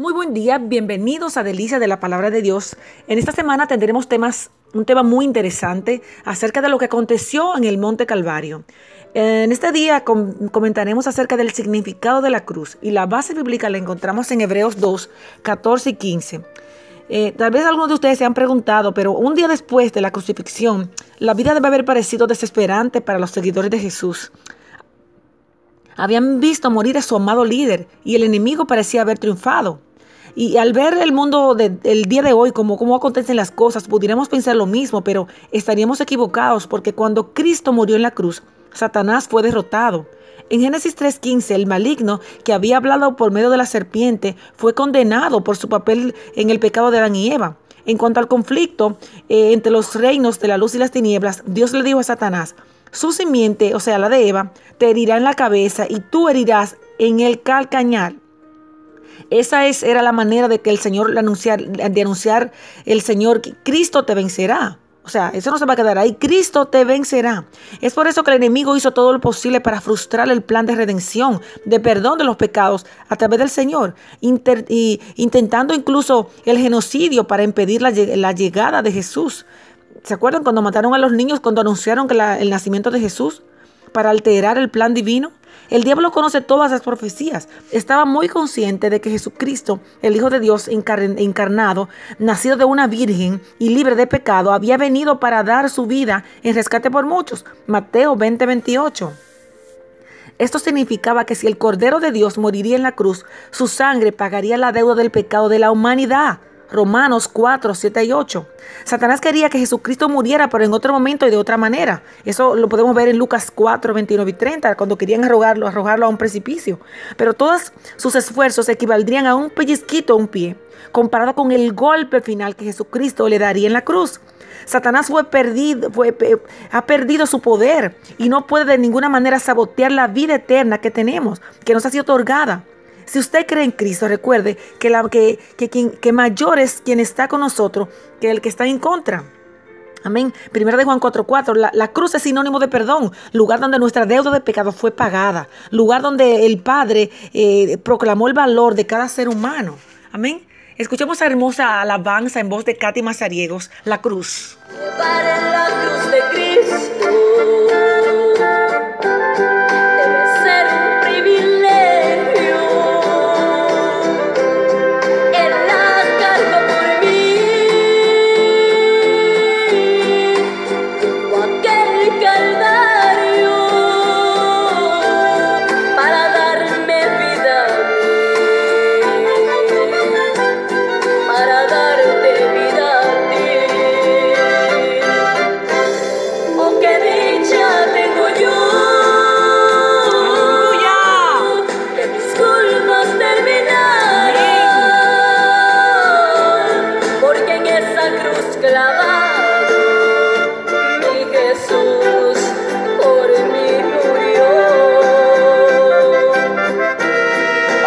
Muy buen día, bienvenidos a Delicia de la Palabra de Dios. En esta semana tendremos temas, un tema muy interesante acerca de lo que aconteció en el Monte Calvario. En este día comentaremos acerca del significado de la cruz y la base bíblica la encontramos en Hebreos 2, 14 y 15. Eh, tal vez algunos de ustedes se han preguntado, pero un día después de la crucifixión, la vida debe haber parecido desesperante para los seguidores de Jesús. Habían visto morir a su amado líder y el enemigo parecía haber triunfado. Y al ver el mundo del día de hoy, como cómo acontecen las cosas, pudiéramos pensar lo mismo, pero estaríamos equivocados porque cuando Cristo murió en la cruz, Satanás fue derrotado. En Génesis 3:15, el maligno que había hablado por medio de la serpiente fue condenado por su papel en el pecado de Adán y Eva. En cuanto al conflicto eh, entre los reinos de la luz y las tinieblas, Dios le dijo a Satanás, su simiente, o sea, la de Eva, te herirá en la cabeza y tú herirás en el calcañar. Esa es, era la manera de que el Señor de anunciar el Señor que Cristo te vencerá. O sea, eso no se va a quedar ahí. Cristo te vencerá. Es por eso que el enemigo hizo todo lo posible para frustrar el plan de redención, de perdón de los pecados a través del Señor, intentando incluso el genocidio para impedir la, la, llegada de Jesús. ¿Se acuerdan cuando mataron a los niños, cuando anunciaron que el nacimiento de Jesús? Para alterar el plan divino. El diablo conoce todas las profecías. Estaba muy consciente de que Jesucristo, el Hijo de Dios encarnado, nacido de una virgen y libre de pecado, había venido para dar su vida en rescate por muchos. Mateo 20, 28. Esto significaba que si el Cordero de Dios moriría en la cruz, su sangre pagaría la deuda del pecado de la humanidad. Romanos 4, 7 y 8. Satanás quería que Jesucristo muriera, pero en otro momento y de otra manera. Eso lo podemos ver en Lucas 4, 29 y 30, cuando querían arrojarlo, arrojarlo a un precipicio. Pero todos sus esfuerzos equivaldrían a un pellizquito a un pie, comparado con el golpe final que Jesucristo le daría en la cruz. Satanás fue perdido, fue, ha perdido su poder y no puede de ninguna manera sabotear la vida eterna que tenemos, que nos ha sido otorgada. Si usted cree en Cristo, recuerde que, la, que, que, mayor es quien está con nosotros que el que está en contra. Amén. Primera de Juan 4:4. La, la, cruz es sinónimo de perdón. Lugar donde nuestra deuda de pecado fue pagada. Lugar donde el Padre eh, proclamó el valor de cada ser humano. Amén. Escuchemos esa hermosa alabanza en voz de Katy Mazariegos. La cruz. la cruz de.